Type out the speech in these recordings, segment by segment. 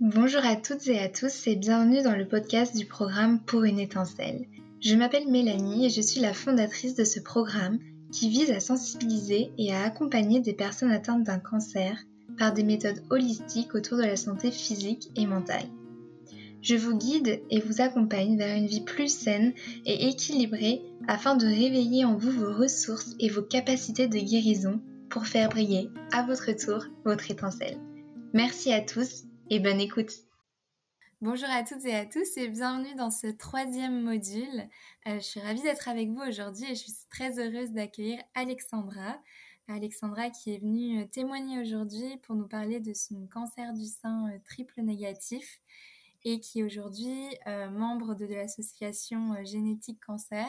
Bonjour à toutes et à tous et bienvenue dans le podcast du programme Pour une étincelle. Je m'appelle Mélanie et je suis la fondatrice de ce programme qui vise à sensibiliser et à accompagner des personnes atteintes d'un cancer par des méthodes holistiques autour de la santé physique et mentale. Je vous guide et vous accompagne vers une vie plus saine et équilibrée afin de réveiller en vous vos ressources et vos capacités de guérison pour faire briller à votre tour votre étincelle. Merci à tous et bonne écoute. Bonjour à toutes et à tous et bienvenue dans ce troisième module. Euh, je suis ravie d'être avec vous aujourd'hui et je suis très heureuse d'accueillir Alexandra. Alexandra qui est venue euh, témoigner aujourd'hui pour nous parler de son cancer du sein euh, triple négatif et qui est aujourd'hui membre de, l'association Génétique Cancer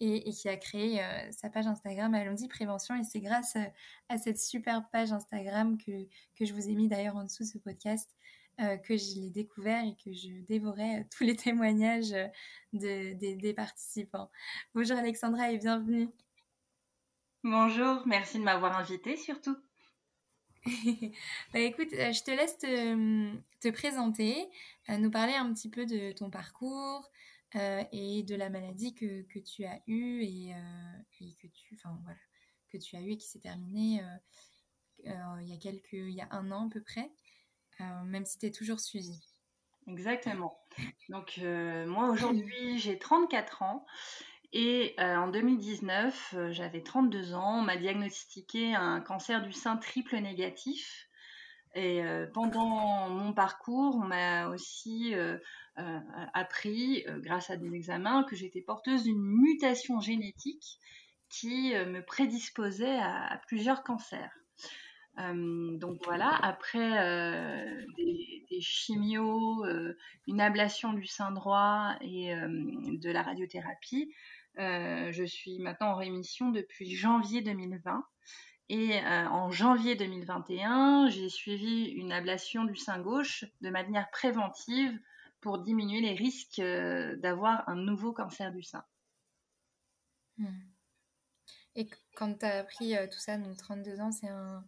et, qui a créé sa page Instagram Allons-y Prévention. Et c'est grâce à, cette superbe page Instagram que, que je vous ai mis d'ailleurs en dessous de ce podcast euh, que je l'ai découvert et que je dévorais euh, tous les témoignages euh, de, des participants. Bonjour Alexandra et bienvenue. Bonjour, merci de m'avoir invitée surtout. bah écoute, je te laisse te, te présenter, nous parler un petit peu de ton parcours et de la maladie que, que tu as eue et, et, que tu, enfin voilà, que tu as eu et qui s'est terminée il y a quelques, il y a un an à peu près. Euh, même si tu es toujours suivi. Exactement. Donc euh, moi aujourd'hui j'ai 34 ans et euh, en 2019 j'avais 32 ans. On m'a diagnostiqué un cancer du sein triple négatif. Et pendant mon parcours, on m'a aussi appris, grâce à des examens, que j'étais porteuse d'une mutation génétique qui me prédisposait à plusieurs cancers. Euh, donc voilà, après euh, des, des, chimios, euh, une ablation du sein droit et de la radiothérapie, je suis maintenant en rémission depuis janvier 2020. Et en janvier 2021, j'ai suivi une ablation du sein gauche de manière préventive pour diminuer les risques d'avoir un nouveau cancer du sein. Hmm. Et quand tu as appris tout ça, donc 32 ans, c'est un,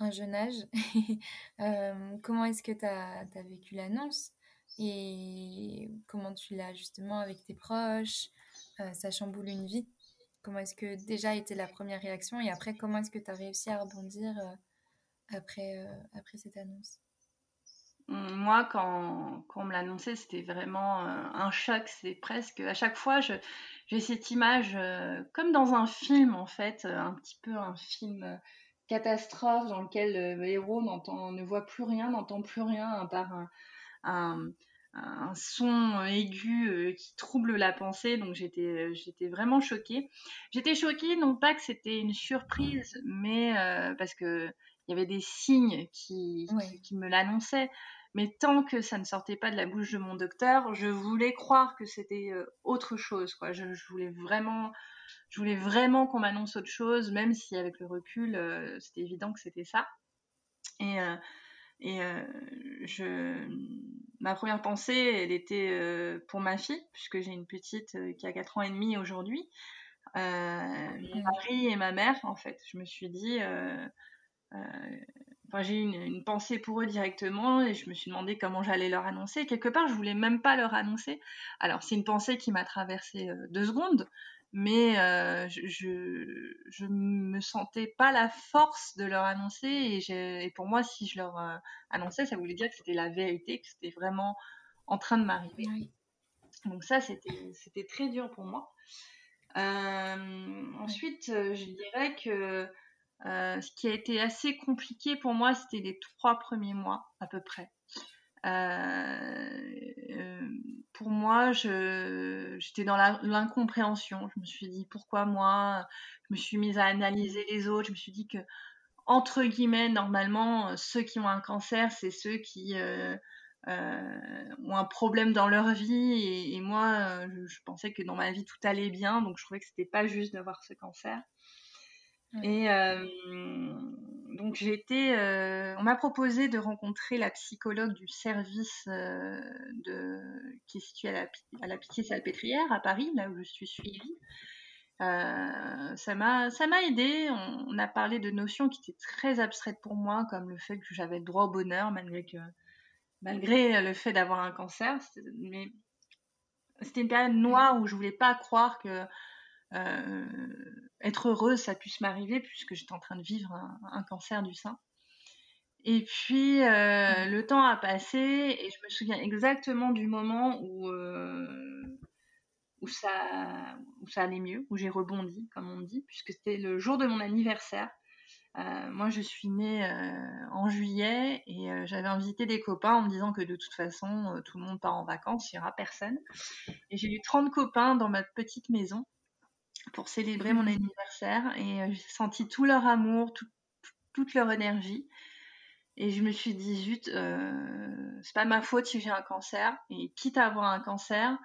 un jeune âge. Euh, comment est-ce que tu as, vécu l'annonce et comment tu l'as justement avec tes proches euh, Ça chamboule une vie? Comment est-ce que déjà était la première réaction et après comment est-ce que tu as réussi à rebondir euh, après, après cette annonce? Hum, moi, quand, quand on me l'annonçait, c'était vraiment un choc. C'est presque à chaque fois, j'ai cette image comme dans un film en fait, un petit peu un film catastrophe dans lequel le héros n'entend, ne voit plus rien, n'entend plus rien à part un, un, son aigu euh, qui trouble la pensée. Donc j'étais, j'étais vraiment choquée. J'étais choquée non pas que c'était une surprise, mais euh, parce que il y avait des signes qui, qui, me l'annonçaient. Mais tant que ça ne sortait pas de la bouche de mon docteur, je voulais croire que c'était euh, autre chose. Quoi. Je, je voulais vraiment je voulais vraiment qu'on m'annonce autre chose, même si avec le recul, euh, c'était évident que c'était ça. Et, euh, et euh, je, ma première pensée, elle était pour ma fille, puisque j'ai une petite qui a 4 ans et demi aujourd'hui. mon mari et ma mère, en fait. Je me suis dit, enfin, j'ai eu une, une, pensée pour eux directement et je me suis demandé comment j'allais leur annoncer. Quelque part, je voulais même pas leur annoncer. Alors, c'est une pensée qui m'a traversé deux secondes, mais euh, je, je, me sentais pas la force de leur annoncer et, et pour moi si je leur euh, annonçais ça voulait dire que c'était la vérité que c'était vraiment en train de m'arriver donc ça c'était très dur pour moi euh, ensuite euh, je dirais que euh, ce qui a été assez compliqué pour moi c'était les trois premiers mois à peu près euh, euh, pour moi, j'étais dans l'incompréhension. Je me suis dit pourquoi moi? Je me suis mise à analyser les autres. Je me suis dit que entre guillemets, normalement, ceux qui ont un cancer, c'est ceux qui ont un problème dans leur vie. Et, et moi, je, je, pensais que dans ma vie tout allait bien, donc je trouvais que c'était pas juste d'avoir ce cancer. Et donc j'ai été, on m'a proposé de rencontrer la psychologue du service qui est situé à la, à la Pitié-Salpêtrière à Paris, là où je suis suivie. Ça m'a ça m'a aidé. On, a parlé de notions qui étaient très abstraites pour moi, comme le fait que j'avais droit au bonheur malgré que malgré le fait d'avoir un cancer. Mais c'était une période noire où je voulais pas croire que être heureuse, ça puisse m'arriver, puisque j'étais en train de vivre un, cancer du sein. Et puis, le temps a passé et je me souviens exactement du moment où, où, ça, où ça allait mieux, où j'ai rebondi, comme on dit, puisque c'était le jour de mon anniversaire. Euh, moi, je suis née euh, en juillet et euh, j'avais invité des copains en me disant que de toute façon, tout le monde part en vacances, il n'y aura personne. Et j'ai eu 30 copains dans ma petite maison pour célébrer mon anniversaire et j'ai senti tout leur amour, toute leur énergie. Et je me suis dit, zut, c'est pas ma faute si j'ai un cancer. Et quitte à avoir un cancer,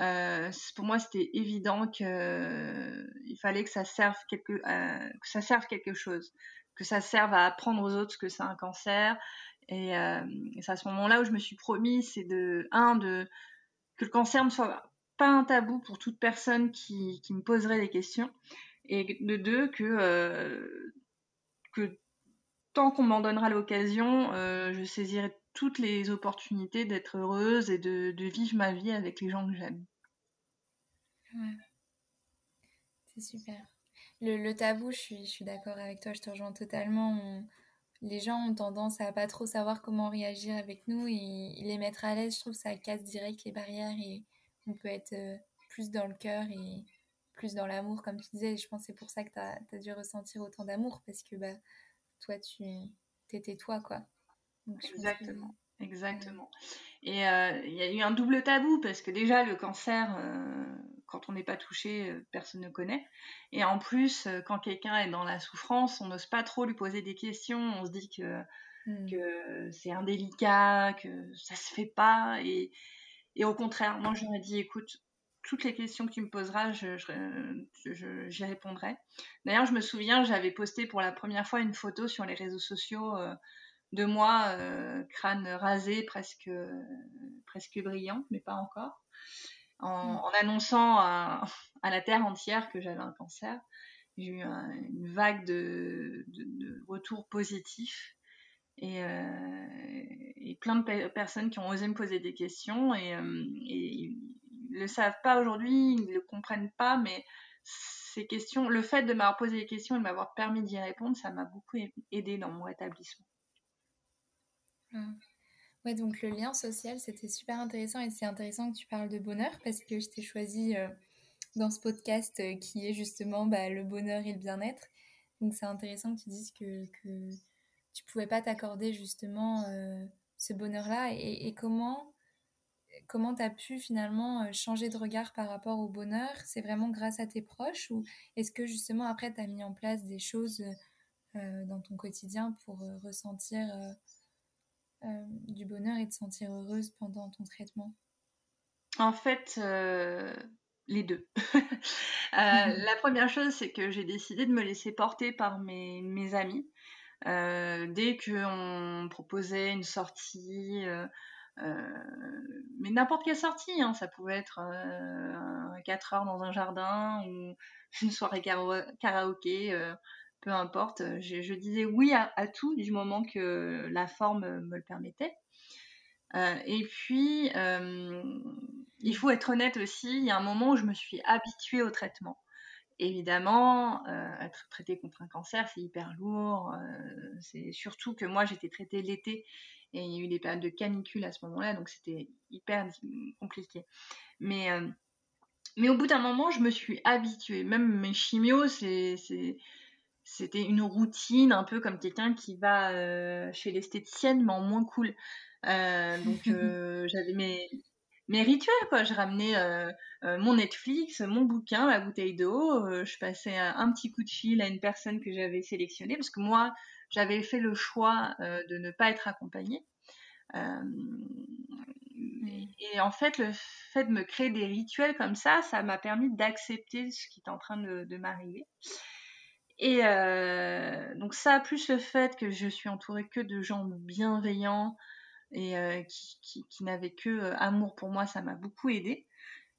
euh, pour moi, c'était évident qu'il euh, fallait que ça serve quelque, euh, que ça serve quelque chose, que ça serve à apprendre aux autres que c'est un cancer. Et, c'est à ce moment-là où je me suis promis, c'est de un de que le cancer ne soit pas un tabou pour toute personne qui, me poserait des questions, et de deux que que tant qu'on m'en donnera l'occasion, je saisirai toutes les opportunités d'être heureuse et de, vivre ma vie avec les gens que j'aime. Ouais. C'est super. Le, tabou, je suis, d'accord avec toi, je te rejoins totalement. les gens ont tendance à pas trop savoir comment réagir avec nous et, les mettre à l'aise, je trouve ça casse direct les barrières et on peut être euh, plus dans le cœur et plus dans l'amour, comme tu disais. je pense que c'est pour ça que tu as, as, dû ressentir autant d'amour parce que bah, toi, tu étais toi, quoi. Exactement. Exactement. Et euh, il y a eu un double tabou parce que déjà le cancer, euh, quand on n'est pas touché, euh, personne ne connaît. Et en plus, quand quelqu'un est dans la souffrance, on n'ose pas trop lui poser des questions. On se dit que, hmm. que c'est indélicat, que ça se fait pas. Et, et au contraire, moi j'aurais dit, écoute, toutes les questions que tu me poseras, j'y je, je, répondrai. D'ailleurs, je me souviens, j'avais posté pour la première fois une photo sur les réseaux sociaux de moi, euh, crâne rasé, presque, presque brillant, mais pas encore, en, mm. annonçant à, la Terre entière que j'avais un cancer. J'ai eu une vague de, retours positifs et, euh, et, plein de personnes qui ont osé me poser des questions et, euh, ils ne le savent pas aujourd'hui, ils ne le comprennent pas, mais ces questions, le fait de m'avoir posé des questions et de m'avoir permis d'y répondre, ça m'a beaucoup aidé dans mon rétablissement. Ouais, donc le lien social, c'était super intéressant et c'est intéressant que tu parles de bonheur parce que je t'ai choisi euh, dans ce podcast qui est justement bah, le bonheur et le bien-être. Donc c'est intéressant que tu dises que tu pouvais pas t'accorder justement euh, ce bonheur-là et, et, comment comment tu as pu finalement changer de regard par rapport au bonheur? C'est vraiment grâce à tes proches ou est-ce que justement après tu as mis en place des choses dans ton quotidien pour ressentir euh, du bonheur et de sentir heureuse pendant ton traitement? En fait, euh, les deux. Euh, la première chose, c'est que j'ai décidé de me laisser porter par mes, mes amis. Dès qu'on proposait une sortie, mais n'importe quelle sortie, hein, ça pouvait être 4 heures dans un jardin ou une soirée karaoké, peu importe. Euh, je, disais oui à, tout du moment que la forme me le permettait. Euh, et puis, euh, il faut être honnête aussi, il y a un moment où je me suis habituée au traitement. Évidemment, être traité contre un cancer, c'est hyper lourd. c'est surtout que moi, j'étais traitée l'été et il y a eu des périodes de canicule à ce moment-là, donc c'était hyper compliqué. Mais, mais au bout d'un moment, je me suis habituée. Même mes chimios, c'est c'était une routine, un peu comme quelqu'un qui va euh, chez l'esthéticienne, mais en moins cool. Euh, donc euh, j'avais mes, mes rituels, quoi. Je ramenais mon Netflix, mon bouquin, ma bouteille d'eau. je passais un, petit coup de fil à une personne que j'avais sélectionnée, parce que moi, j'avais fait le choix de ne pas être accompagnée. Et, en fait, le fait de me créer des rituels comme ça, ça m'a permis d'accepter ce qui est en train de, de m'arriver. Et euh, donc ça, plus le fait que je suis entourée que de gens bienveillants et euh, qui, qui, n'avaient que euh, amour pour moi, ça m'a beaucoup aidé.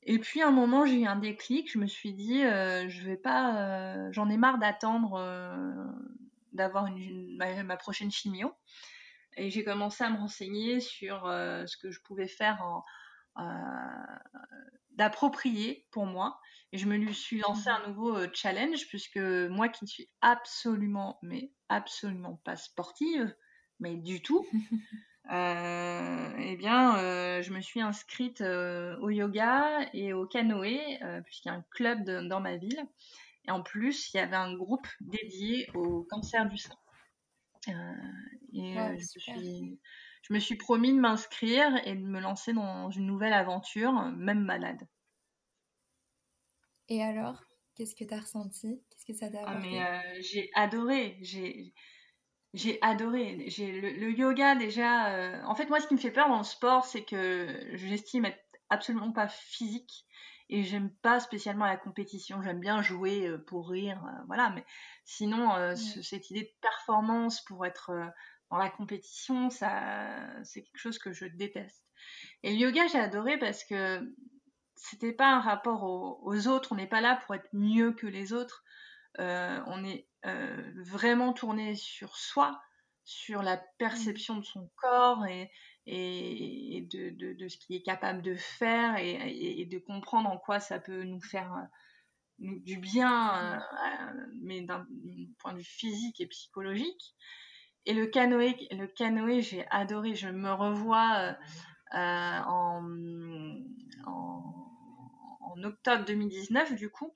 Et puis à un moment, j'ai eu un déclic. Je me suis dit, je vais pas, j'en ai marre d'attendre d'avoir une, ma, prochaine chimio. et j'ai commencé à me renseigner sur ce que je pouvais faire d'approprier pour moi. Et je me suis lancé un nouveau challenge puisque moi qui ne suis absolument, mais absolument pas sportive, mais du tout, euh, eh bien, euh, je me suis inscrite euh, au yoga et au canoë, puisqu'il y a un club dans ma ville. Et en plus, il y avait un groupe dédié au cancer du sein. et je, me suis promis de m'inscrire et de me lancer dans une nouvelle aventure, même malade. Et alors, qu'est-ce que tu as ressenti? Qu'est-ce que ça t'a ah, mais J'ai adoré. J'ai j'ai adoré. J'ai le, yoga déjà. Euh, en fait, moi, ce qui me fait peur dans le sport, c'est que j'estime être absolument pas physique et j'aime pas spécialement la compétition. J'aime bien jouer euh, pour rire, euh, voilà. Mais sinon, cette idée de performance pour être dans la compétition, ça, c'est quelque chose que je déteste. Et le yoga, j'ai adoré parce que c'était pas un rapport aux autres. On n'est pas là pour être mieux que les autres. on est euh, vraiment tourné sur soi, sur la perception de son corps et, et, de, de, ce qu'il est capable de faire et, et, de comprendre en quoi ça peut nous faire euh, du bien, euh, mais d'un point de vue physique et psychologique. Et le canoë, le canoë j'ai adoré. Je me revois en, en, en, octobre 2019, du coup,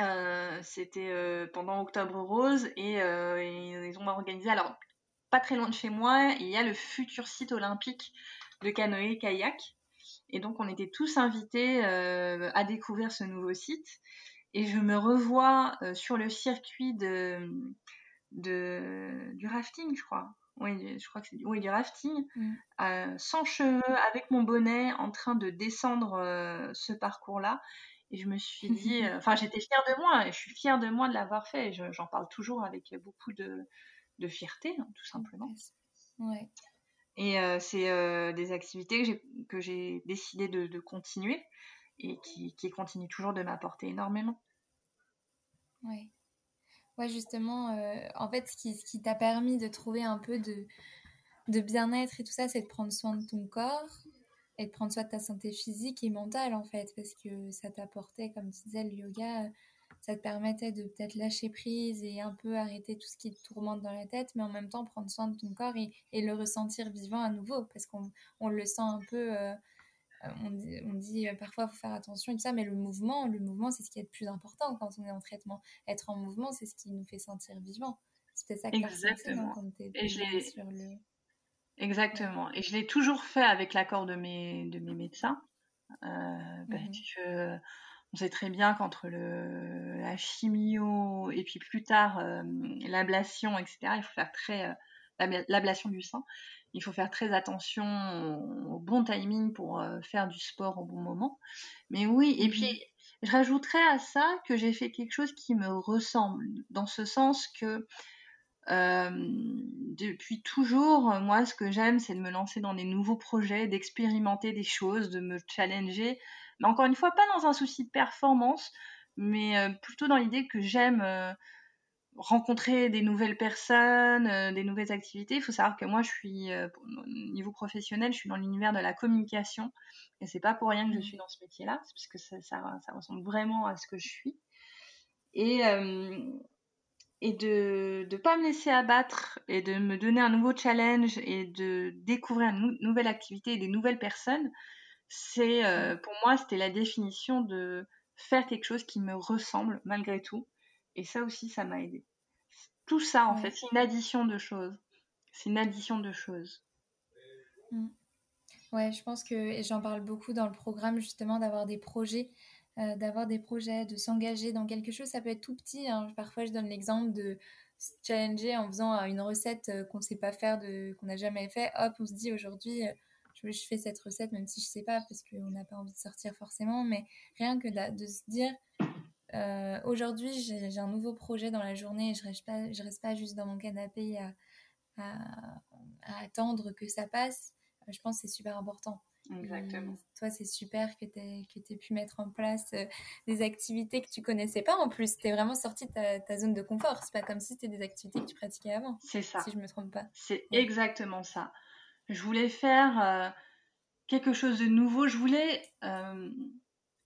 euh, c'était euh, pendant Octobre Rose et, euh, ils ont organisé, alors pas très loin de chez moi, il y a le futur site olympique de canoë-kayak. Et donc on était tous invités à découvrir ce nouveau site. Et je me revois sur le circuit de, de, du rafting, je crois. Oui, je crois que c'est du, oui, du rafting, mm. sans cheveux, avec mon bonnet, en train de descendre ce parcours-là. Et je me suis dit, euh, enfin, j'étais fière de moi et je suis fière de moi de l'avoir fait. J'en parle toujours avec beaucoup de, de fierté, hein, tout simplement. Ouais. Et euh, c'est euh, des activités que j'ai décidé de, de, continuer et qui, qui continuent toujours de m'apporter énormément. Ouais. Ouais, justement, en fait, ce qui, ce qui t'a permis de trouver un peu de, de bien-être et tout ça, c'est de prendre soin de ton corps, et de prendre soin de ta santé physique et mentale en fait parce que ça t'apportait comme tu disais le yoga ça te permettait de peut-être lâcher prise et un peu arrêter tout ce qui te tourmente dans la tête mais en même temps prendre soin de ton corps et, et le ressentir vivant à nouveau parce qu'on on le sent un peu euh, on dit, on dit euh, parfois faut faire attention et tout ça mais le mouvement le mouvement c'est ce qui est le plus important quand on est en traitement être en mouvement c'est ce qui nous fait sentir vivant c'était ça que Exactement. quand et sur le Exactement. Et je l'ai toujours fait avec l'accord de mes, de mes médecins. Euh, parce mmh que on sait très bien qu'entre le, la chimio et puis plus tard euh, l'ablation, etc., il faut faire très. Euh, l'ablation du sein, il faut faire très attention au, bon timing pour faire du sport au bon moment. Mais oui, et mmh puis je rajouterais à ça que j'ai fait quelque chose qui me ressemble, dans ce sens que euh, depuis toujours, moi, ce que j'aime, c'est de me lancer dans des nouveaux projets, d'expérimenter des choses, de me challenger. Mais encore une fois, pas dans un souci de performance, mais euh, plutôt dans l'idée que j'aime euh, rencontrer des nouvelles personnes, des nouvelles activités. Il faut savoir que moi, je suis, au niveau professionnel, je suis dans l'univers de la communication. Et c'est pas pour rien que je suis dans ce métier-là, parce que ça, ça, ça, ressemble vraiment à ce que je suis. Et, et de ne pas me laisser abattre et de me donner un nouveau challenge et de découvrir une nouvelle activité et des nouvelles personnes, c'est euh, pour moi c'était la définition de faire quelque chose qui me ressemble malgré tout. Et ça aussi, ça m'a aidé. Tout ça, en fait, c'est une addition de choses. C'est une addition de choses. Mmh. Ouais, je pense que, et j'en parle beaucoup dans le programme, justement, d'avoir des projets euh, d'avoir des projets, de s'engager dans quelque chose. Ça peut être tout petit. Hein. Parfois, je donne l'exemple de se challenger en faisant euh, une recette euh, qu'on ne sait pas faire, qu'on n'a jamais fait. Hop, on se dit aujourd'hui, je, fais cette recette, même si je ne sais pas, parce qu'on n'a pas envie de sortir forcément. Mais rien que de, se dire, aujourd'hui, j'ai un nouveau projet dans la journée et je ne reste, pas, juste dans mon canapé à, à attendre que ça passe. Je pense que c'est super important. Exactement. toi, c'est super que tu aies, pu mettre en place euh, des activités que tu connaissais pas en plus. Tu es vraiment sorti de ta, zone de confort. C'est pas comme si c'était des activités que tu pratiquais avant. C'est ça. Si je me trompe pas. C'est exactement ça. Je voulais faire euh, quelque chose de nouveau. Je voulais euh,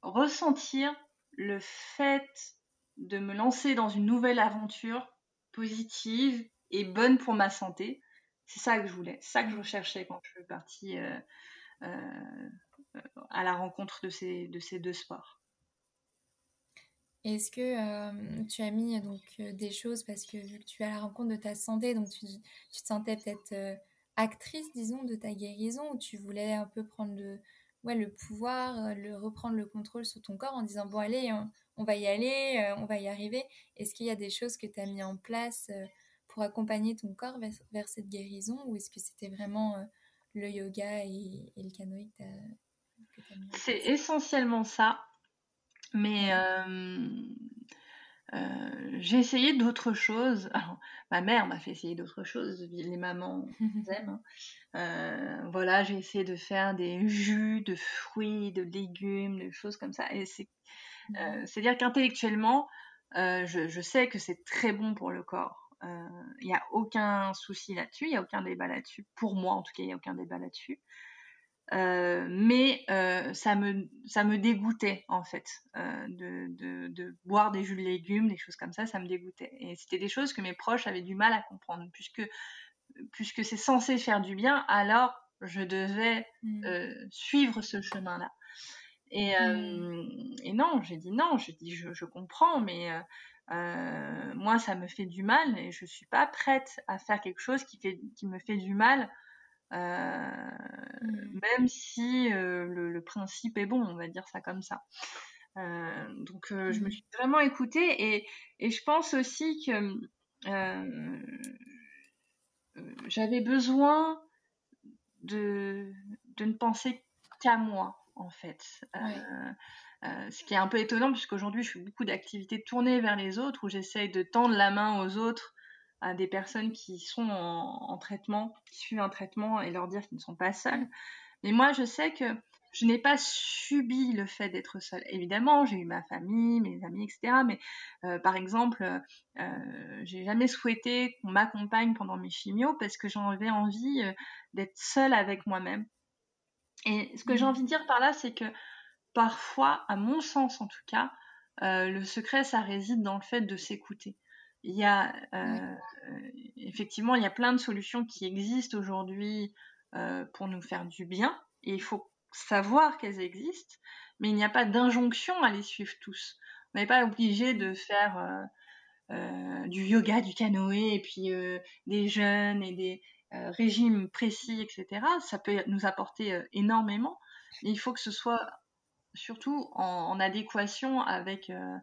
ressentir le fait de me lancer dans une nouvelle aventure positive et bonne pour ma santé. C'est ça que je voulais, c'est ça que je recherchais quand je suis partie euh, à la rencontre de ces, de ces deux sports. Est-ce que euh, tu as mis donc euh, des choses parce que vu que tu à la rencontre de ta santé, donc tu, te sentais peut-être actrice, disons, de ta guérison, ou tu voulais un peu prendre le, ouais, le pouvoir, le reprendre le contrôle sur ton corps en disant bon allez, on, va y aller, on va y arriver. Est-ce qu'il y a des choses que tu as mis en place pour accompagner ton corps vers, vers cette guérison, ou est-ce que c'était vraiment le yoga et, le canoë que tu as, C'est essentiellement ça. Mais euh, euh, j'ai essayé d'autres choses. ma mère m'a fait essayer d'autres choses. Les mamans aiment. Hein. Euh, voilà, j'ai essayé de faire des jus de fruits, de légumes, des choses comme ça. Et c'est, à dire qu'intellectuellement, je, je, sais que c'est très bon pour le corps. Il euh, n'y a aucun souci là-dessus, il n'y a aucun débat là-dessus. Pour moi, en tout cas, il n'y a aucun débat là-dessus. Euh, mais euh, ça, me, ça me dégoûtait en fait de, de, de, boire des jus de légumes, des choses comme ça, ça me dégoûtait. Et c'était des choses que mes proches avaient du mal à comprendre, puisque, puisque c'est censé faire du bien, alors je devais mmh. suivre ce chemin-là. Et, mmh. et, non, j'ai dit non, j'ai dit je, je comprends, mais euh, moi, ça me fait du mal et je suis pas prête à faire quelque chose qui, fait, qui me fait du mal, euh, mmh. même si euh, le, principe est bon, on va dire ça comme ça. donc, je me mmh. suis vraiment écoutée et, et je pense aussi que j'avais besoin de, de ne penser qu'à moi, en fait. Euh, ce qui est un peu étonnant puisqu'aujourd'hui je fais beaucoup d'activités tournées vers les autres où j'essaye de tendre la main aux autres à des personnes qui sont en, traitement, qui suivent un traitement et leur dire qu'ils ne sont pas seuls. Mais moi je sais que je n'ai pas subi le fait d'être seule. Évidemment, j'ai eu ma famille, mes amis, etc. Mais euh, par exemple, euh, j'ai jamais souhaité qu'on m'accompagne pendant mes chimios parce que j'en avais envie euh, d'être seule avec moi-même. Et ce que j'ai mmh. envie de dire par là, c'est que parfois, à mon sens en tout cas, euh, le secret, ça réside dans le fait de s'écouter. Il y a euh, effectivement, il y a plein de solutions qui existent aujourd'hui euh, pour nous faire du bien, et il faut savoir qu'elles existent, mais il n'y a pas d'injonction à les suivre tous. On n'est pas obligé de faire du yoga, du canoë, et puis des jeûnes et des régimes précis, etc. Ça peut nous apporter énormément. Mais il faut que ce soit surtout en, adéquation avec, euh,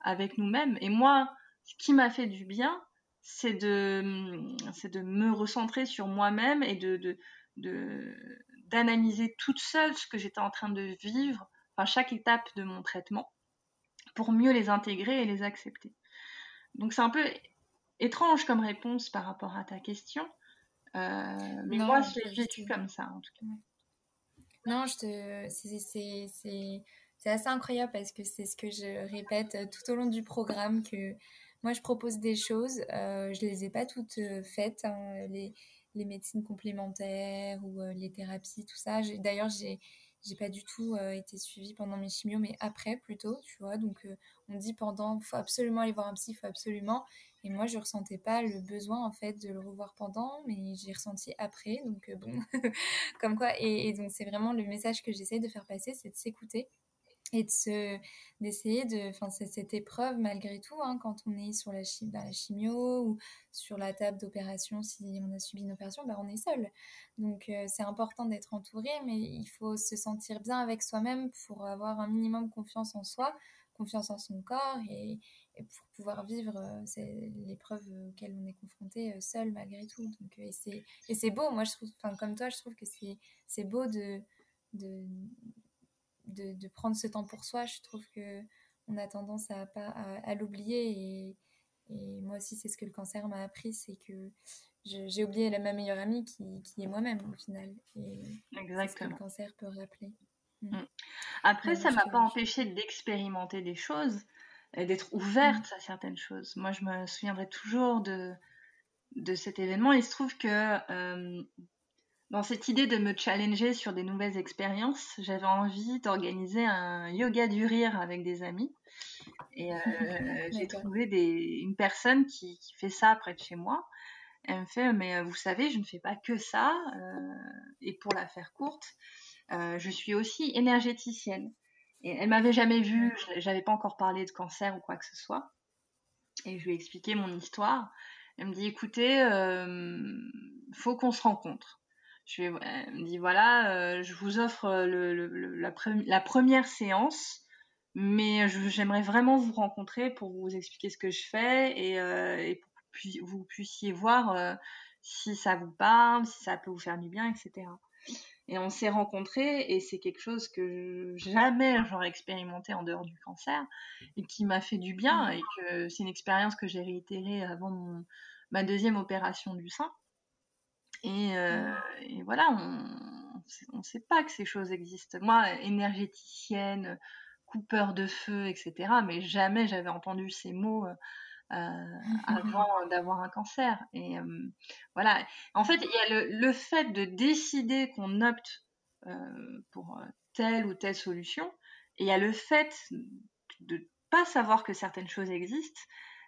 avec nous-mêmes. Et moi, ce qui m'a fait du bien, c'est de, c'est de me recentrer sur moi-même et de, de, d'analyser toute seule ce que j'étais en train de vivre, enfin chaque étape de mon traitement, pour mieux les intégrer et les accepter. Donc c'est un peu étrange comme réponse par rapport à ta question, euh, mais moi je l'ai vécu comme ça en tout cas. Non, je te... c'est assez incroyable parce que c'est ce que je répète tout au long du programme que moi je propose des choses, euh, je les ai pas toutes euh, faites, hein, les, les, médecines complémentaires ou euh, les thérapies, tout ça. D'ailleurs, j'ai j'ai pas du tout euh, été suivie pendant mes chimios, mais après plutôt, tu vois. Donc on dit pendant, faut absolument aller voir un psy, faut absolument. Et moi, je ressentais pas le besoin, en fait, de le revoir pendant, mais j'ai ressenti après. Donc, euh, bon, comme quoi. Et, donc, c'est vraiment le message que j'essaie de faire passer, c'est de s'écouter et de se d'essayer de enfin cette épreuve malgré tout hein, quand on est sur la, la chimio ou sur la table d'opération si on a subi une opération ben on est seul donc euh, c'est important d'être entouré mais il faut se sentir bien avec soi-même pour avoir un minimum confiance en soi confiance en son corps et, pour pouvoir vivre euh, l'épreuve auquel on est confronté euh, seul malgré tout. Donc, et c'est beau, moi je trouve, enfin comme toi, je trouve que c'est beau de, de, prendre ce temps pour soi. Je trouve que on a tendance à, pas, à, l'oublier et, et, moi aussi c'est ce que le cancer m'a appris, c'est que j'ai oublié la, ma meilleure amie qui, qui est moi-même au final. Et Exactement. Ce que le cancer peut rappeler. Mm. Mm. Après, ça m'a pas empêché d'expérimenter des choses et d'être ouverte mm. à certaines choses. Moi, je me souviendrai toujours de, de cet événement. Il se trouve que euh, dans cette idée de me challenger sur des nouvelles expériences, j'avais envie d'organiser un yoga du rire avec des amis. Et euh, j'ai trouvé des, une personne qui, qui, fait ça près de chez moi. Elle me fait, mais euh, vous savez, je ne fais pas que ça. et pour la faire courte, euh, je suis aussi énergéticienne. Et elle m'avait jamais vue, j'avais pas encore parlé de cancer ou quoi que ce soit. Et je lui ai expliqué mon histoire. Elle me dit, écoutez, euh, faut qu'on se rencontre. Je elle me dit, voilà, euh, je vous offre la, première séance, mais j'aimerais vraiment vous rencontrer pour vous expliquer ce que je fais et, pour que vous puissiez voir si ça vous parle, si ça peut vous faire du bien, etc. Et on s'est rencontrés et c'est quelque chose que jamais j'aurais expérimenté en dehors du cancer et qui m'a fait du bien et c'est une expérience que j'ai réitérée avant ma deuxième opération du sein. Et, euh, voilà, on ne sait pas que ces choses existent. Moi, énergéticienne, coupeur de feu, etc., mais jamais j'avais entendu ces mots. Euh, euh, avant d'avoir un cancer. Et euh, voilà. En fait, il y a le, fait de décider qu'on opte euh, pour telle ou telle solution, et il y a le fait de pas savoir que certaines choses existent.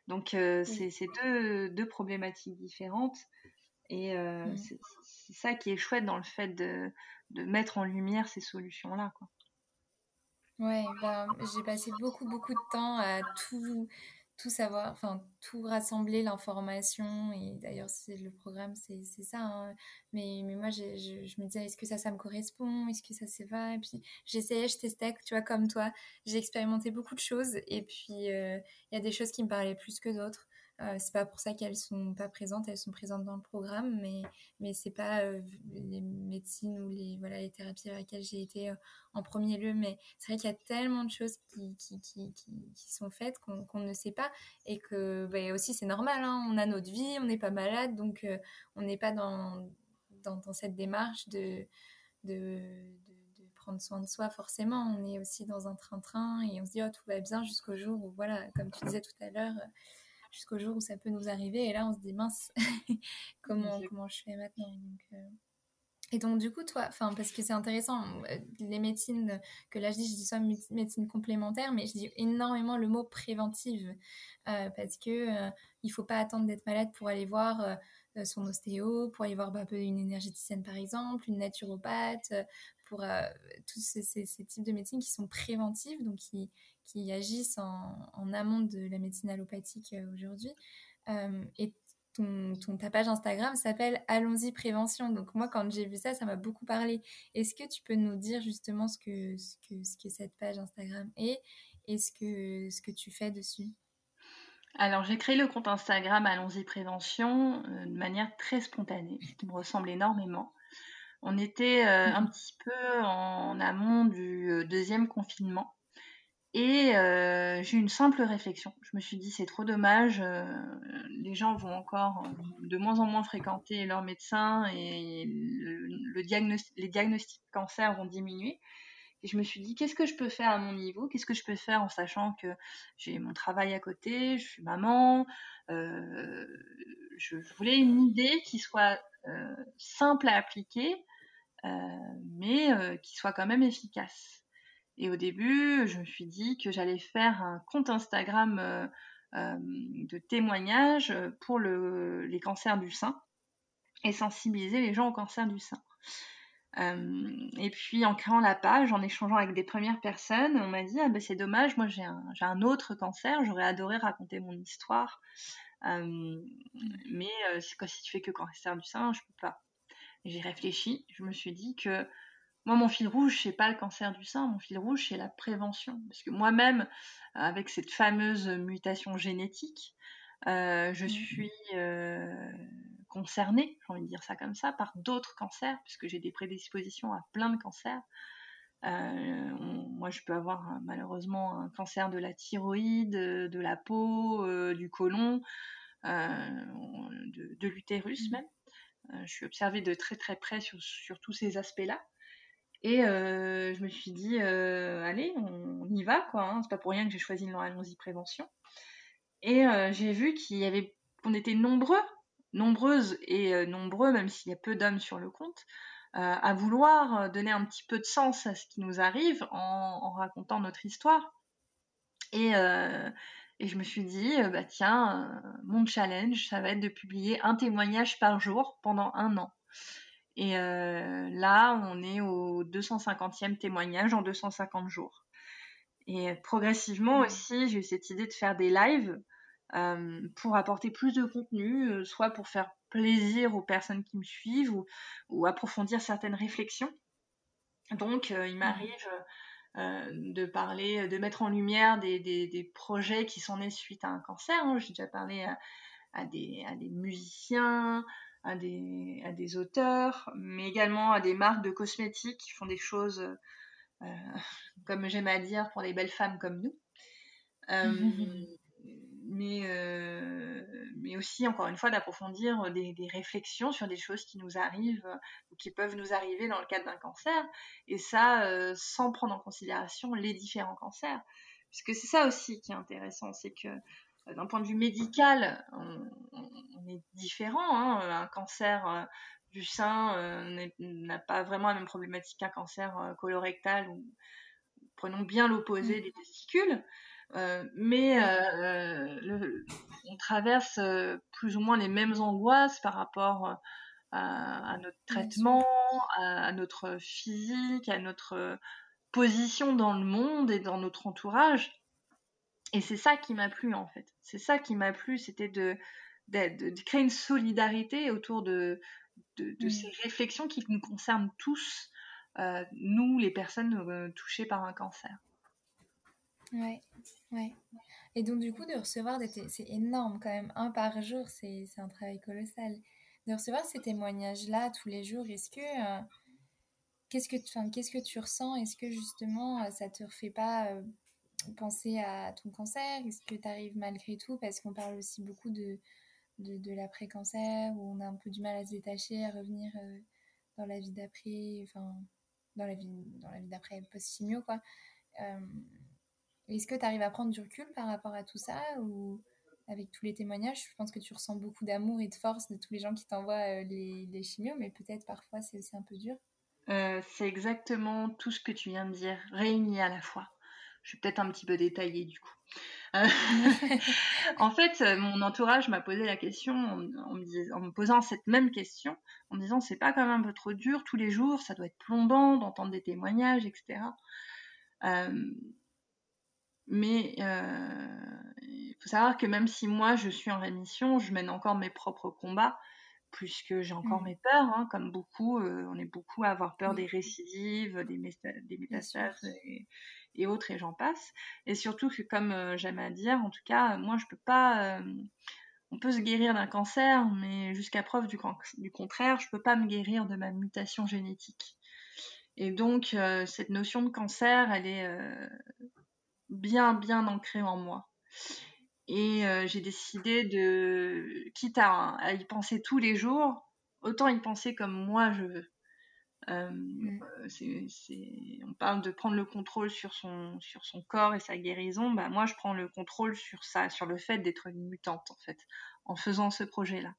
Donc, c'est deux, deux, problématiques différentes. Et mmh. c'est ça qui est chouette dans le fait de, de mettre en lumière ces solutions-là. Quoi. Ouais, ben, j'ai passé beaucoup, beaucoup de temps à tout, tout savoir, enfin tout rassembler l'information et d'ailleurs c'est le programme c'est ça hein. mais mais moi je, je, me disais est-ce que ça ça me correspond? Est-ce que ça c'est va et puis j'essayais je testais tu vois comme toi j'ai expérimenté beaucoup de choses et puis euh, il y a des choses qui me parlaient plus que d'autres euh, c'est pas pour ça qu'elles sont pas présentes, elles sont présentes dans le programme, mais mais c'est pas euh, les médecines ou les voilà les thérapies à laquelle j'ai été euh, en premier lieu. Mais c'est vrai qu'il y a tellement de choses qui qui, qui, sont faites qu'on ne sait pas et que bah, aussi c'est normal. Hein, on a notre vie, on n'est pas malade, donc on n'est pas dans, dans, dans cette démarche de de, de prendre soin de soi forcément. On est aussi dans un train-train et on se dit oh tout va bien jusqu'au jour où voilà comme tu disais tout à l'heure jusqu'au jour où ça peut nous arriver. Et là, on se dit, mince, comment, comment je fais maintenant euh. Et donc, du coup, toi, parce que c'est intéressant, euh, les médecines, que là je dis, je dis soit médecine complémentaire, mais je dis énormément le mot préventive, euh, parce que il faut pas attendre d'être malade pour aller voir son ostéo, pour aller voir bah, une énergéticienne par exemple, une naturopathe, pour tous ces, ces, types de médecines qui sont préventives, donc qui, qui agissent en, amont de la médecine allopathique euh, aujourd'hui. Euh, et ton, ton, ta page Instagram s'appelle Allons-y prévention. Donc moi, quand j'ai vu ça, ça m'a beaucoup parlé. Est-ce que tu peux nous dire justement ce que, ce que, ce que cette page Instagram est et ce que, ce que tu fais dessus? Alors, j'ai créé le compte Instagram Allons-y Prévention euh, de manière très spontanée, ce qui me ressemble énormément. On était un petit peu en amont du deuxième confinement et euh, j'ai eu une simple réflexion. Je me suis dit, c'est trop dommage, euh, les gens vont encore euh, de moins en moins fréquenter leur médecin et le, les diagnostics cancer vont diminuer. Et je me suis dit, qu'est-ce que je peux faire à mon niveau? Qu'est-ce que je peux faire en sachant que j'ai mon travail à côté, je suis maman je, voulais une idée qui soit simple à appliquer, mais qui soit quand même efficace. Et au début, je me suis dit que j'allais faire un compte Instagram euh, euh, de témoignages pour le, les cancers du sein et sensibiliser les gens au cancer du sein. Euh, et puis en créant la page, en échangeant avec des premières personnes, on m'a dit ah ben c'est dommage, moi j'ai un, autre cancer, j'aurais adoré raconter mon histoire, mais si tu fais que cancer du sein, je peux pas. J'ai réfléchi, je me suis dit que moi, mon fil rouge, c'est pas le cancer du sein, mon fil rouge, c'est la prévention. Parce que moi-même, avec cette fameuse mutation génétique, euh, je mmh. suis euh, concernée, j'ai envie de dire ça comme ça, par d'autres cancers, puisque j'ai des prédispositions à plein de cancers. Euh, moi, je peux avoir malheureusement un cancer de la thyroïde, de la peau, du côlon. de, l'utérus mmh. même. je suis observée de très très près sur, sur tous ces aspects-là. Et je me suis dit, allez, on, y va, quoi. Hein. C'est pas pour rien que j'ai choisi le allons-y prévention. Et j'ai vu qu'il y avait, qu'on était nombreux, nombreuses et nombreux, même s'il y a peu d'hommes sur le compte, à vouloir donner un petit peu de sens à ce qui nous arrive en, racontant notre histoire. Et, et je me suis dit, bah tiens, mon challenge, ça va être de publier un témoignage par jour pendant un an. Et euh, là, on est au 250e témoignage en 250 jours. Et progressivement mmh. aussi, j'ai eu cette idée de faire des lives euh, pour apporter plus de contenu, euh, soit pour faire plaisir aux personnes qui me suivent ou, approfondir certaines réflexions. Donc, il mmh. m'arrive de parler, de mettre en lumière des, projets qui sont nés suite à un cancer. Hein. J'ai déjà parlé à, des, à des musiciens, à des, à des auteurs, mais également à des marques de cosmétiques qui font des choses, euh, comme j'aime à dire, pour les belles femmes comme nous. Euh, mais, euh, mais aussi, encore une fois, d'approfondir des, des, réflexions sur des choses qui nous arrivent ou qui peuvent nous arriver dans le cadre d'un cancer, et ça sans prendre en considération les différents cancers. Puisque c'est ça aussi qui est intéressant, c'est que d'un point de vue médical, on, est différent. Hein. Un cancer euh, du sein euh, n'a pas vraiment la même problématique qu'un cancer euh, colorectal. Ou, prenons bien l'opposé des testicules. mais on traverse plus ou moins les mêmes angoisses par rapport à, notre traitement, à, notre physique, à notre position dans le monde et dans notre entourage. Et c'est ça qui m'a plu en fait. C'est ça qui m'a plu, c'était de, de, créer une solidarité autour de, de, mm. ces réflexions qui nous concernent tous, euh, nous les personnes euh, touchées par un cancer. Ouais, ouais. Et donc du coup de recevoir des c'est énorme quand même, un par jour, c'est un travail colossal. De recevoir ces témoignages-là tous les jours, est-ce que euh, qu'est-ce que tu, qu'est-ce que tu ressens? Est-ce que justement ça te refait pas penser à ton cancer? Est-ce que tu arrives malgré tout? Parce qu'on parle aussi beaucoup de, de, l'après-cancer, où on a un peu du mal à se détacher, à revenir euh, dans la vie d'après, enfin, dans la vie, dans la vie d'après post-chimio, quoi. Euh, est-ce que tu arrives à prendre du recul par rapport à tout ça ou avec tous les témoignages, je pense que tu ressens beaucoup d'amour et de force de tous les gens qui t'envoient euh, les, les chimios, mais peut-être parfois c'est aussi un peu dur. c'est exactement tout ce que tu viens de dire, réuni à la fois je suis peut-être un petit peu détaillée du coup. Euh, en fait, euh, mon entourage m'a posé la question en, me posant cette même question, en me disant c'est pas quand même un peu trop dur tous les jours, ça doit être plombant d'entendre des témoignages, etc. Euh, mais il faut savoir que même si moi je suis en rémission, je mène encore mes propres combats puisque j'ai encore mmh. mes peurs, hein, comme beaucoup, on est beaucoup à avoir peur des récidives, des, des métastases et autres et j'en passe. Et surtout que comme euh, j'aime à dire, en tout cas, moi je peux pas. Euh, on peut se guérir d'un cancer, mais jusqu'à preuve du, du, contraire, je peux pas me guérir de ma mutation génétique. Et donc euh, cette notion de cancer, elle est bien bien ancrée en moi. Et j'ai décidé de, quitte à y penser tous les jours, autant y penser comme moi je veux. Euh, mm. on parle de prendre le contrôle sur son, sur son corps et sa guérison. Bah, moi, je prends le contrôle sur ça, sur le fait d'être une mutante, en fait, en faisant ce projet-là.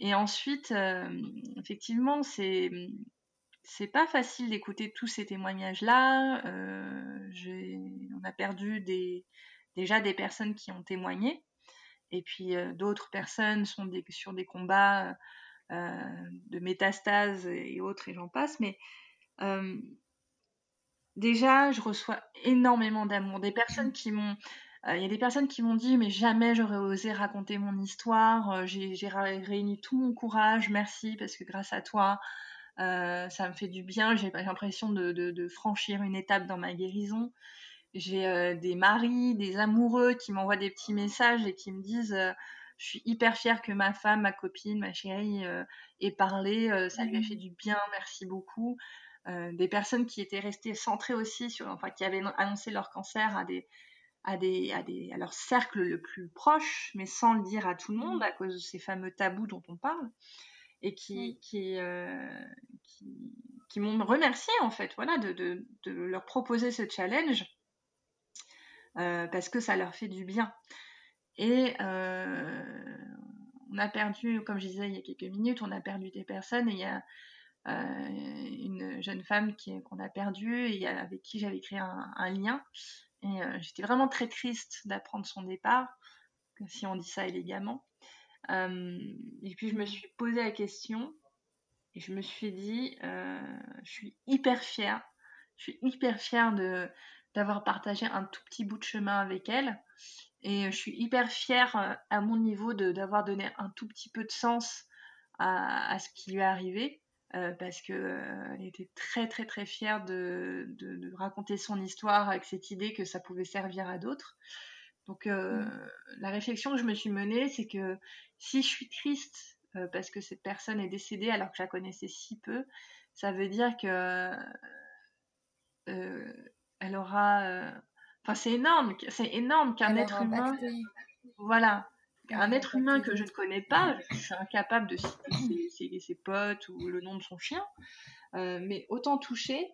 Et ensuite, euh, effectivement, c'est c'est pas facile d'écouter tous ces témoignages-là. Euh, on a perdu des, déjà des personnes qui ont témoigné, et puis d'autres personnes sont sur des combats euh, de métastases et autres, et j'en passe. Mais euh, déjà, je reçois énormément d'amour. Des personnes qui m'ont. Euh, il y a des personnes qui m'ont dit, mais jamais j'aurais osé raconter mon histoire. J'ai réuni tout mon courage. Merci, parce que grâce à toi, ça me fait du bien. J'ai l'impression de, franchir une étape dans ma guérison. J'ai des maris, des amoureux qui m'envoient des petits messages et qui me disent je suis hyper fière que ma femme, ma copine, ma chérie euh, ait parlé. Euh, ça lui a mmh. fait du bien. Merci beaucoup. Euh, des personnes qui étaient restées centrées aussi sur, enfin, qui avaient annoncé leur cancer à des, à, des, à, des, à leur cercle le plus proche, mais sans le dire à tout le monde à cause de ces fameux tabous dont on parle, et qui, qui, qui, qui m'ont remercié en fait, voilà, de, de, de, leur proposer ce challenge parce que ça leur fait du bien. Et on a perdu, comme je disais il y a quelques minutes, on a perdu des personnes et il y a euh, une jeune femme qu'on a perdue et avec qui j'avais créé un, lien. Et euh, j'étais vraiment très triste d'apprendre son départ, si on dit ça élégamment. Euh, et puis je me suis posé la question et je me suis dit, je suis hyper fière, je suis hyper fière de d'avoir partagé un tout petit bout de chemin avec elle. Et je suis hyper fière à mon niveau d'avoir donné un tout petit peu de sens à, à, ce qui lui est arrivé. Euh, parce qu'elle euh, était très très très fière de, de, raconter son histoire avec cette idée que ça pouvait servir à d'autres. Donc euh, mmh. la réflexion que je me suis menée, c'est que si je suis triste parce que cette personne est décédée alors que je la connaissais si peu, ça veut dire que elle aura Enfin, c'est énorme, c'est énorme qu'un être humain, voilà, un être humain que je ne connais pas, je suis incapable de citer ses, potes ou le nom de son chien, euh, mais autant touché,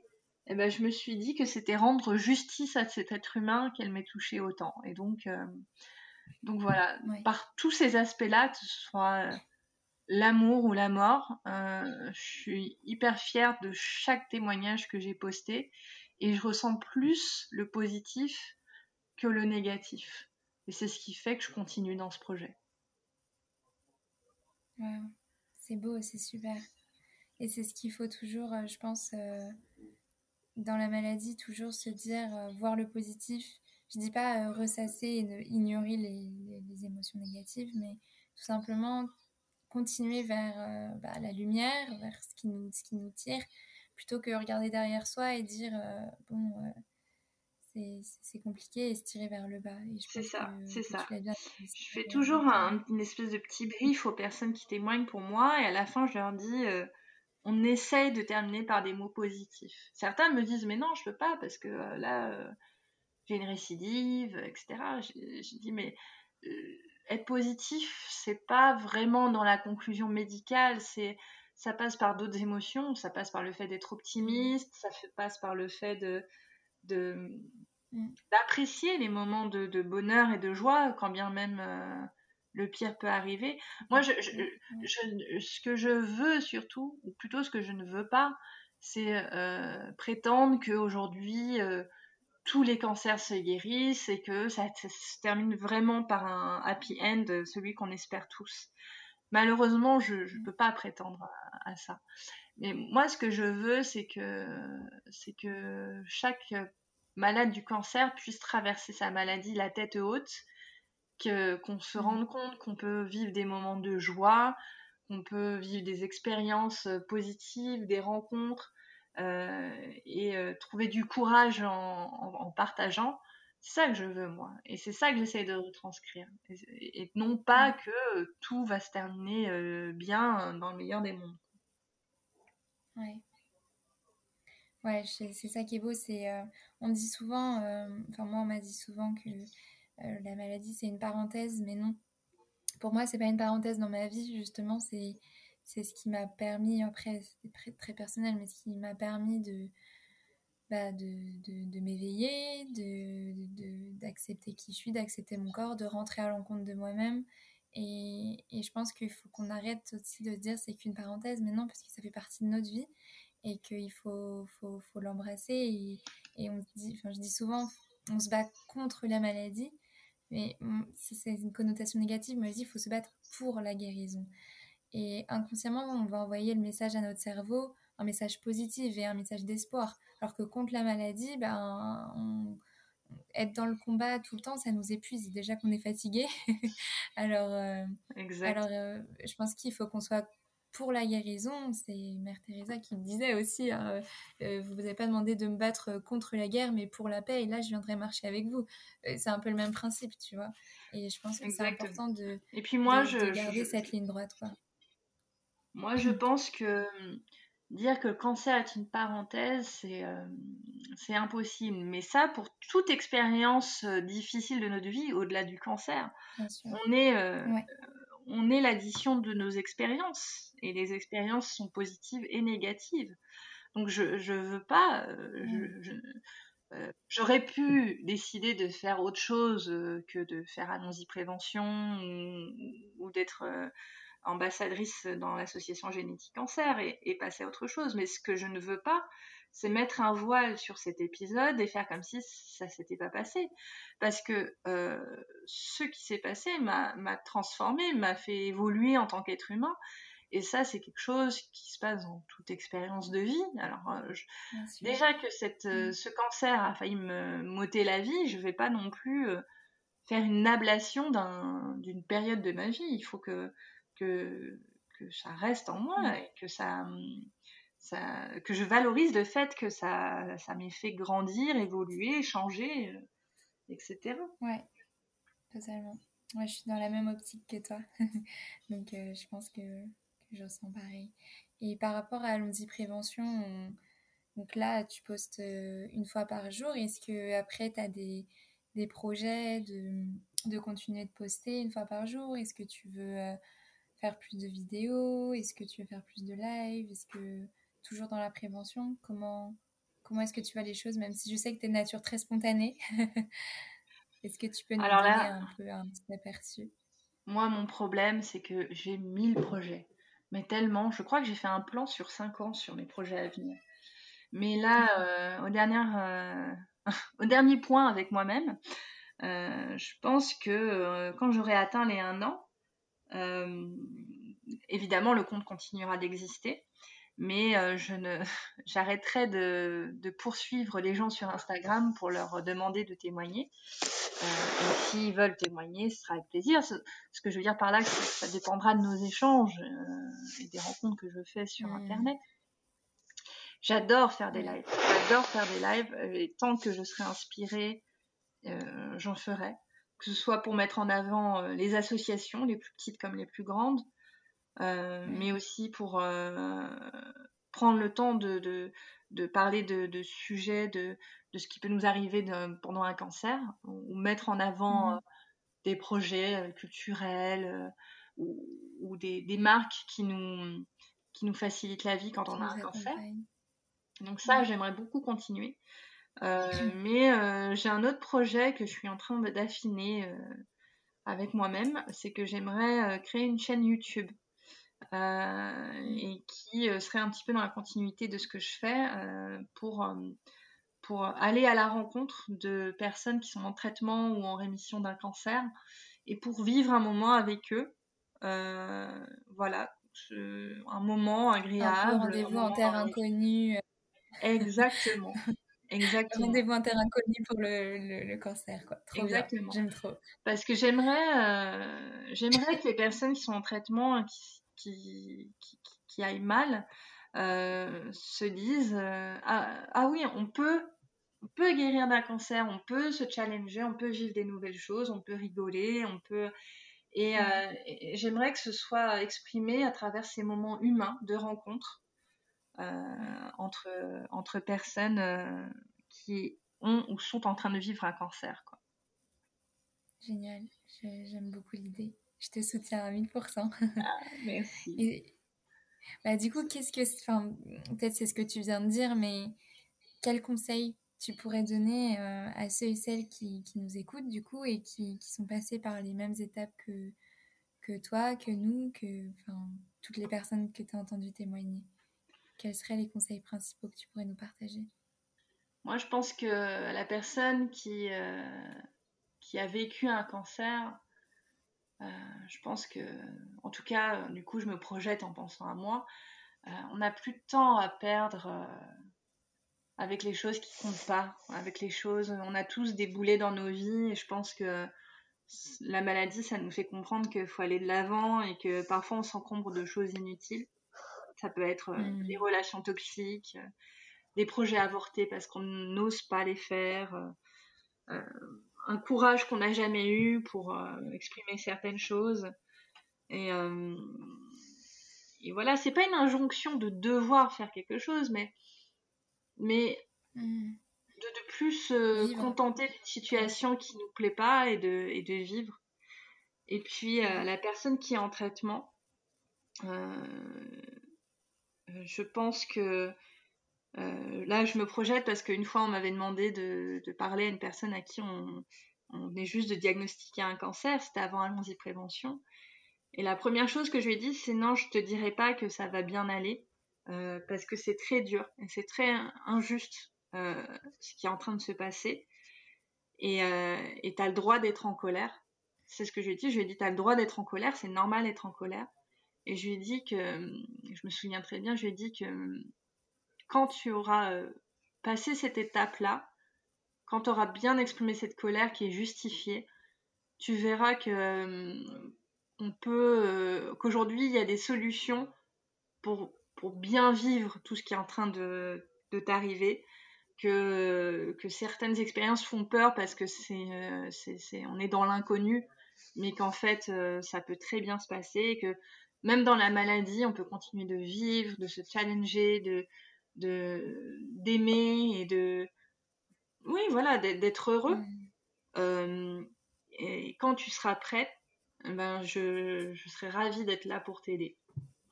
eh ben, je me suis dit que c'était rendre justice à cet être humain qu'elle m'ait touché autant. Et donc, euh, donc voilà, par tous ces aspects-là, que ce soit l'amour ou la mort, euh, je suis hyper fière de chaque témoignage que j'ai posté et je ressens plus le positif que le négatif. Et c'est ce qui fait que je continue dans ce projet. C'est beau, c'est super. Et c'est ce qu'il faut toujours, euh, je pense, euh, dans la maladie, toujours se dire, euh, voir le positif. Je dis pas ressasser et ignorer les, émotions négatives, mais tout simplement continuer vers bah, la lumière, vers ce qui nous tire, plutôt que regarder derrière soi et dire, bon c'est compliqué et se tirer vers le bas. C'est ça, c'est ça. je fais toujours une espèce de petit brief aux personnes qui témoignent pour moi et à la fin je leur dis euh, on essaye de terminer par des mots positifs. Certains me disent mais non je peux pas parce que euh, là euh, j'ai une récidive, etc. Je dis mais être positif c'est pas vraiment dans la conclusion médicale, c'est ça passe par d'autres émotions, ça passe par le fait d'être optimiste, ça passe par le fait de Mm. d'apprécier les moments de, bonheur et de joie, quand bien même euh, le pire peut arriver. Moi, je, ce que je veux surtout, ou plutôt ce que je ne veux pas, c'est euh, prétendre qu'aujourd'hui, euh, tous les cancers se guérissent et que ça, se termine vraiment par un happy end, celui qu'on espère tous. Malheureusement, je ne mm. peux pas prétendre à, ça. Mais moi, ce que je veux, c'est que, c'est que chaque malade du cancer puisse traverser sa maladie la tête haute, que qu'on se mmh. rende compte qu'on peut vivre des moments de joie, qu'on peut vivre des expériences euh, positives, des rencontres euh, et euh, trouver du courage en, partageant. C'est ça que je veux moi, et c'est ça que j'essaie de retranscrire, et, non pas mmh. que tout va se terminer bien dans le meilleur des mondes. Ouais. Ouais, c'est ça qui est beau. C'est, euh, on dit souvent, euh, enfin moi on m'a dit souvent que euh, la maladie c'est une parenthèse, mais non. Pour moi c'est pas une parenthèse dans ma vie justement. C'est c'est ce qui m'a permis après c'est très, très personnel, mais ce qui m'a permis de de, m'éveiller, de d'accepter qui je suis, d'accepter mon corps, de rentrer à l'encontre de moi-même. Et, je pense qu'il faut qu'on arrête aussi de dire c'est qu'une parenthèse, mais non, parce que ça fait partie de notre vie et qu'il faut, faut, faut l'embrasser. Et, et, on dit, enfin, je dis souvent, on se bat contre la maladie, mais c'est une connotation négative. Moi, je dis, il faut se battre pour la guérison. Et inconsciemment, on va envoyer le message à notre cerveau, un message positif et un message d'espoir. Alors que contre la maladie, ben, être dans le combat tout le temps, ça nous épuise. Déjà qu'on est fatigué. alors, euh, alors euh, je pense qu'il faut qu'on soit pour la guérison, c'est Mère Teresa qui me disait aussi, hein, euh, vous n'avez pas demandé de me battre contre la guerre, mais pour la paix, et là, je viendrai marcher avec vous. C'est un peu le même principe, tu vois. Et je pense que c'est important de, et puis moi, je, garder cette ligne droite. Moi, je pense que dire que le cancer est une parenthèse, c'est impossible. Mais ça, pour toute expérience difficile de notre vie, au-delà du cancer, on est, on est l'addition de nos expériences. Et les expériences sont positives et négatives. Donc je ne veux pas, euh, j'aurais pu décider de faire autre chose euh, que de faire Allons-y Prévention ou, d'être euh, ambassadrice dans l'association Génétique Cancer et, passer à autre chose. Mais ce que je ne veux pas, c'est mettre un voile sur cet épisode et faire comme si ça s'était pas passé. Parce que ce qui s'est passé m'a transformé, m'a fait évoluer en tant qu'être humain. Et ça, c'est quelque chose qui se passe dans toute expérience de vie. Alors, euh, déjà que cette, euh, mmh. ce cancer a failli me m'ôter la vie, je ne vais pas non plus euh, faire une ablation d'une période de ma vie. Il faut que, que, que ça reste en moi mmh. et que ça, ça, que je valorise le fait que ça, ça m'ait fait grandir, évoluer, changer, etc. Ouais, totalement. Ouais, je suis dans la même optique que toi. Donc, je pense que je ressens pareil. Et par rapport à l'on prévention, donc là, tu postes euh, une fois par jour. Est-ce que après, tu as des, des projets de, de, continuer de poster une fois par jour? Est-ce que tu veux euh, faire plus de vidéos? Est-ce que tu veux faire plus de live? Est-ce que toujours dans la prévention? Comment, comment est-ce que tu vois les choses? Même si je sais que tu es de nature très spontanée. est-ce que tu peux nous donner un peu un petit aperçu? Moi, mon problème, c'est que j'ai mille projets mais tellement. Je crois que j'ai fait un plan sur 5 ans sur mes projets à venir. Mais là, euh, au, dernier, euh, au dernier point avec moi-même, euh, je pense que quand j'aurai atteint les 1 an, évidemment, le compte continuera d'exister mais euh, je ne j'arrêterai de, de, poursuivre les gens sur Instagram pour leur demander de témoigner. Euh, et s'ils veulent témoigner, ce sera avec plaisir. Ce, que je veux dire par là, c'est que ça dépendra de nos échanges euh, et des rencontres que je fais sur mmh. Internet. J'adore faire des lives. J'adore faire des lives. Et tant que je serai inspirée, j'en ferai. Que ce soit pour mettre en avant les associations, les plus petites comme les plus grandes, euh, mais aussi pour euh, prendre le temps de, de, de parler de, de, sujets, de, de ce qui peut nous arriver pendant un cancer, ou mettre en avant mmh. euh, des projets culturels ou, ou des, des, marques qui nous, qui nous facilitent la vie quand on a un cancer. Donc ça, j'aimerais beaucoup continuer. Euh, mais euh, j'ai un autre projet que je suis en train d'affiner euh, avec moi-même, c'est que j'aimerais créer une chaîne YouTube euh, et qui euh, serait un petit peu dans la continuité de ce que je fais euh, pour pour aller à la rencontre de personnes qui sont en traitement ou en rémission d'un cancer et pour vivre un moment avec eux. voilà, un moment agréable. Un rendez-vous en terre inconnue. Exactement. Exactement. Rendez-vous en terre inconnue pour le, le, cancer, quoi. Trop Exactement. J'aime trop. Parce que j'aimerais, j'aimerais que les personnes qui sont en traitement, qui, qui, qui, aillent mal euh, se disent euh, ah, ah, oui, on peut, on peut guérir d'un cancer, on peut se challenger, on peut vivre des nouvelles choses, on peut rigoler, on peut. Et, euh, j'aimerais que ce soit exprimé à travers ces moments humains de rencontre entre, entre personnes qui ont ou sont en train de vivre un cancer. Quoi. Génial, j'aime beaucoup l'idée. Je te soutiens à 1000%. Ah, merci. bah, du coup, qu'est-ce que. Enfin, peut-être c'est ce que tu viens de dire, mais quel conseil tu pourrais donner euh, à ceux et celles qui, qui, nous écoutent, du coup, et qui, qui, sont passés par les mêmes étapes que, que toi, que nous, que toutes les personnes que tu as entendu témoigner? Quels seraient les conseils principaux que tu pourrais nous partager? Moi, je pense que la personne qui, euh, a vécu un cancer euh, je pense que, en tout cas, euh, du coup, je me projette en pensant à moi. On n'a plus de temps à perdre avec les choses qui comptent pas, avec les choses. On a tous des boulets dans nos vies et je pense que la maladie, ça nous fait comprendre qu'il faut aller de l'avant et que parfois on s'encombre de choses inutiles. Ça peut être mmh. des relations toxiques, des projets avortés parce qu'on n'ose pas les faire un courage qu'on n'a jamais eu pour euh, exprimer certaines choses. Et, euh, et voilà, c'est pas une injonction de devoir faire quelque chose, mais, mais mmh. de, plus euh, contenter d'une situation qui nous plaît pas et de, et de vivre. Et puis, la personne qui est en traitement, je pense que là, je me projette parce qu'une fois, on m'avait demandé de, parler à une personne à qui on, on est juste de diagnostiquer un cancer, c'était avant Allons-y Prévention. Et la première chose que je lui ai dit, c'est non, je te dirai pas que ça va bien aller, euh, parce que c'est très dur et c'est très injuste euh, ce qui est en train de se passer. Et euh, tu as le droit d'être en colère. C'est ce que je lui ai dit. Je lui ai dit, tu as le droit d'être en colère, c'est normal d'être en colère. Et je lui ai dit que, je me souviens très bien, je lui ai dit que quand tu auras passé cette étape-là, quand tu auras bien exprimé cette colère qui est justifiée, tu verras que on peut euh, qu'aujourd'hui il y a des solutions pour, pour bien vivre tout ce qui est en train de, de t'arriver que, que certaines expériences font peur parce que c'est, euh, on est dans l'inconnu mais qu'en fait euh, ça peut très bien se passer que même dans la maladie on peut continuer de vivre de se challenger de, de d'aimer et de oui voilà d'être heureux mmh. et quand tu seras prête ben, je, je serais ravie d'être là pour t'aider.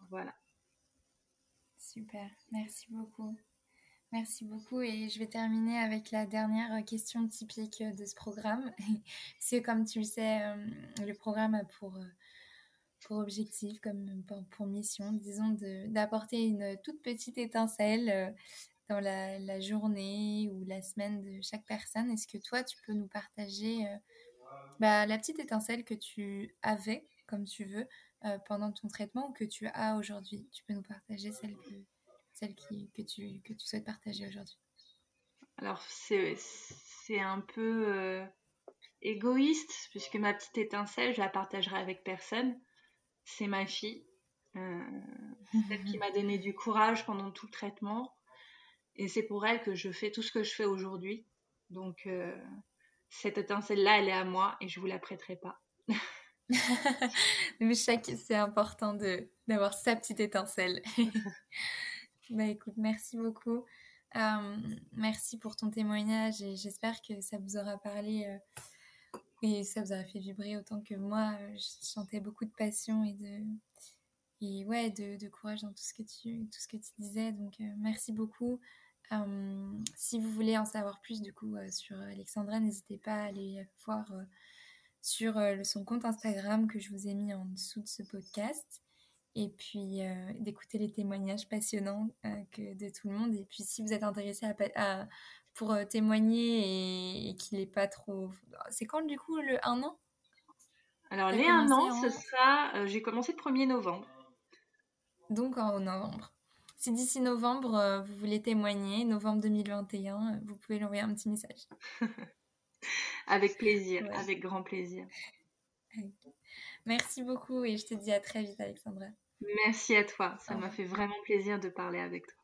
Voilà. Super, merci beaucoup. Merci beaucoup et je vais terminer avec la dernière question typique de ce programme. C'est comme tu le sais, euh, le programme a pour, euh, pour objectif, comme pour, mission, disons, d'apporter une toute petite étincelle euh, dans la, la, journée ou la semaine de chaque personne. Est-ce que toi, tu peux nous partager bah, la petite étincelle que tu avais, comme tu veux, euh, pendant ton traitement ou que tu as aujourd'hui? Tu peux nous partager celle que, celle qui, que, tu, que tu souhaites partager aujourd'hui. Alors, c'est, un peu euh, égoïste, puisque ma petite étincelle, je la partagerai avec personne. C'est ma fille, euh, celle qui m'a donné du courage pendant tout le traitement. Et c'est pour elle que je fais tout ce que je fais aujourd'hui. Donc, cette étincelle-là, elle est à moi et je vous la prêterai pas. Mais chaque, c'est important de d'avoir sa petite étincelle. bah écoute, merci beaucoup. Euh, merci pour ton témoignage et j'espère que ça vous aura parlé euh, et ça vous aura fait vibrer autant que moi. Euh, je sentais beaucoup de passion et de et ouais de, de, courage dans tout ce que tu tout ce que tu disais. Donc merci beaucoup. Euh, si vous voulez en savoir plus du coup euh, sur Alexandra, n'hésitez pas à aller voir euh, sur son compte Instagram que je vous ai mis en dessous de ce podcast. Et puis d'écouter les témoignages passionnants que de tout le monde. Et puis si vous êtes intéressé à, pour témoigner et, qu'il n'est pas trop... C'est quand du coup le 1 an? Alors les 1 an, ce sera... J'ai commencé le 1er novembre. Donc en novembre. Si d'ici novembre, euh, vous voulez témoigner, novembre 2021, euh, vous pouvez lui envoyer un petit message. avec plaisir, avec grand plaisir. Merci beaucoup et je te dis à très vite, Alexandra. Merci à toi. Ça m'a fait vraiment plaisir de parler avec toi.